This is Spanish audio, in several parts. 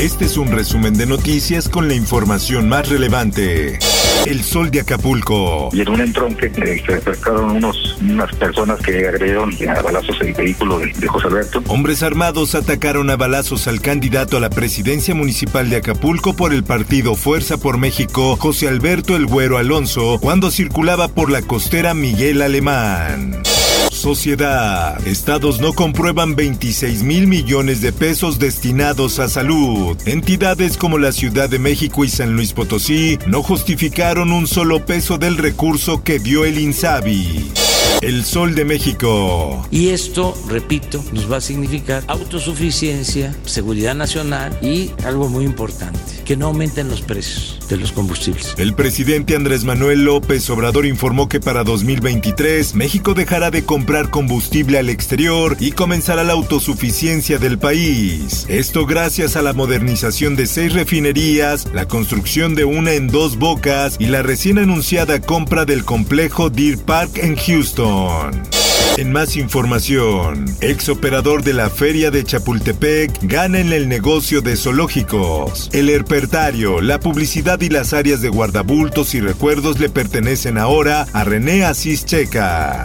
Este es un resumen de noticias con la información más relevante. El sol de Acapulco. Y en un entronque eh, se acercaron unos, unas personas que agredieron a balazos el vehículo de, de José Alberto. Hombres armados atacaron a balazos al candidato a la presidencia municipal de Acapulco por el partido Fuerza por México, José Alberto El Güero Alonso, cuando circulaba por la costera Miguel Alemán. Sociedad. Estados no comprueban 26 mil millones de pesos destinados a salud. Entidades como la Ciudad de México y San Luis Potosí no justificaron un solo peso del recurso que dio el INSABI. El Sol de México. Y esto, repito, nos va a significar autosuficiencia, seguridad nacional y algo muy importante, que no aumenten los precios de los combustibles. El presidente Andrés Manuel López Obrador informó que para 2023 México dejará de comprar combustible al exterior y comenzará la autosuficiencia del país. Esto gracias a la modernización de seis refinerías, la construcción de una en dos bocas y la recién anunciada compra del complejo Deer Park en En más información, ex operador de la feria de Chapultepec gana en el negocio de zoológicos. El herpertario, la publicidad y las áreas de guardabultos y recuerdos le pertenecen ahora a René Asís Checa.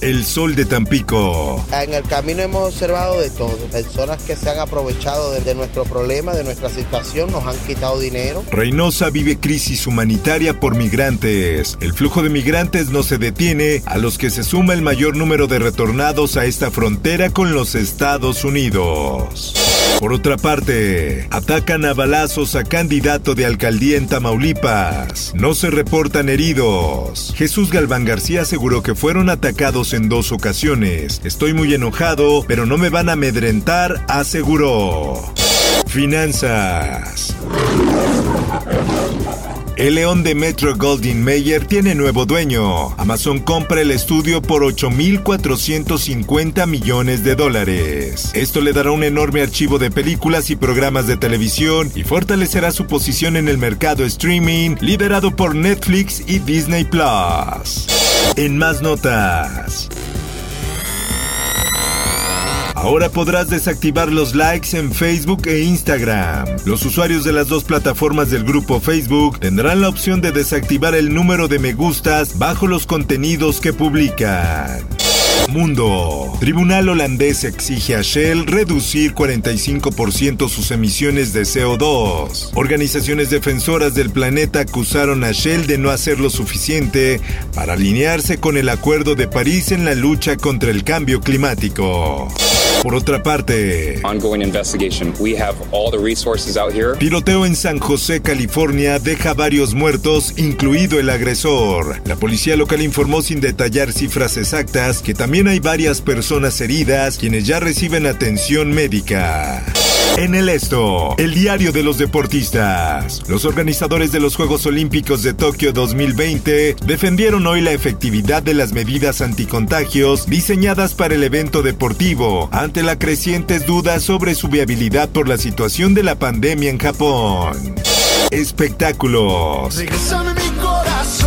El sol de Tampico. En el camino hemos observado de todo. Personas que se han aprovechado de, de nuestro problema, de nuestra situación, nos han quitado dinero. Reynosa vive crisis humanitaria por migrantes. El flujo de migrantes no se detiene, a los que se suma el mayor número de retornados a esta frontera con los Estados Unidos. Por otra parte, atacan a balazos a candidato de alcaldía en Tamaulipas. No se reportan heridos. Jesús Galván García aseguró que fueron atacados en dos ocasiones. Estoy muy enojado, pero no me van a amedrentar, aseguró. Finanzas. El león de Metro Goldwyn Mayer tiene nuevo dueño. Amazon compra el estudio por 8.450 millones de dólares. Esto le dará un enorme archivo de películas y programas de televisión y fortalecerá su posición en el mercado streaming liderado por Netflix y Disney Plus. En más notas. Ahora podrás desactivar los likes en Facebook e Instagram. Los usuarios de las dos plataformas del grupo Facebook tendrán la opción de desactivar el número de me gustas bajo los contenidos que publican. Mundo. Tribunal holandés exige a Shell reducir 45% sus emisiones de CO2. Organizaciones defensoras del planeta acusaron a Shell de no hacer lo suficiente para alinearse con el Acuerdo de París en la lucha contra el cambio climático. Por otra parte, ongoing investigation. We have all the resources out here. tiroteo en San José, California, deja varios muertos, incluido el agresor. La policía local informó sin detallar cifras exactas que también hay varias personas heridas quienes ya reciben atención médica. En el esto, el diario de los deportistas. Los organizadores de los Juegos Olímpicos de Tokio 2020 defendieron hoy la efectividad de las medidas anticontagios diseñadas para el evento deportivo ante las crecientes dudas sobre su viabilidad por la situación de la pandemia en Japón. Espectáculos.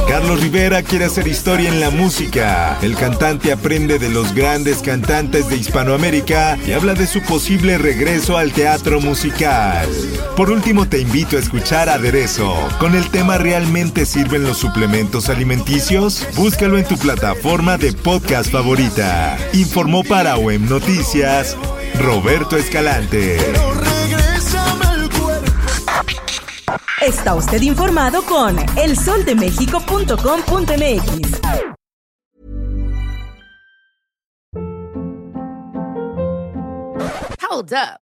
Carlos Rivera quiere hacer historia en la música. El cantante aprende de los grandes cantantes de Hispanoamérica y habla de su posible regreso al teatro musical. Por último, te invito a escuchar Aderezo. Con el tema ¿Realmente sirven los suplementos alimenticios? Búscalo en tu plataforma de podcast favorita. Informó para OEM Noticias Roberto Escalante. Está usted informado con elsoldemexico.com.mx. Hold up.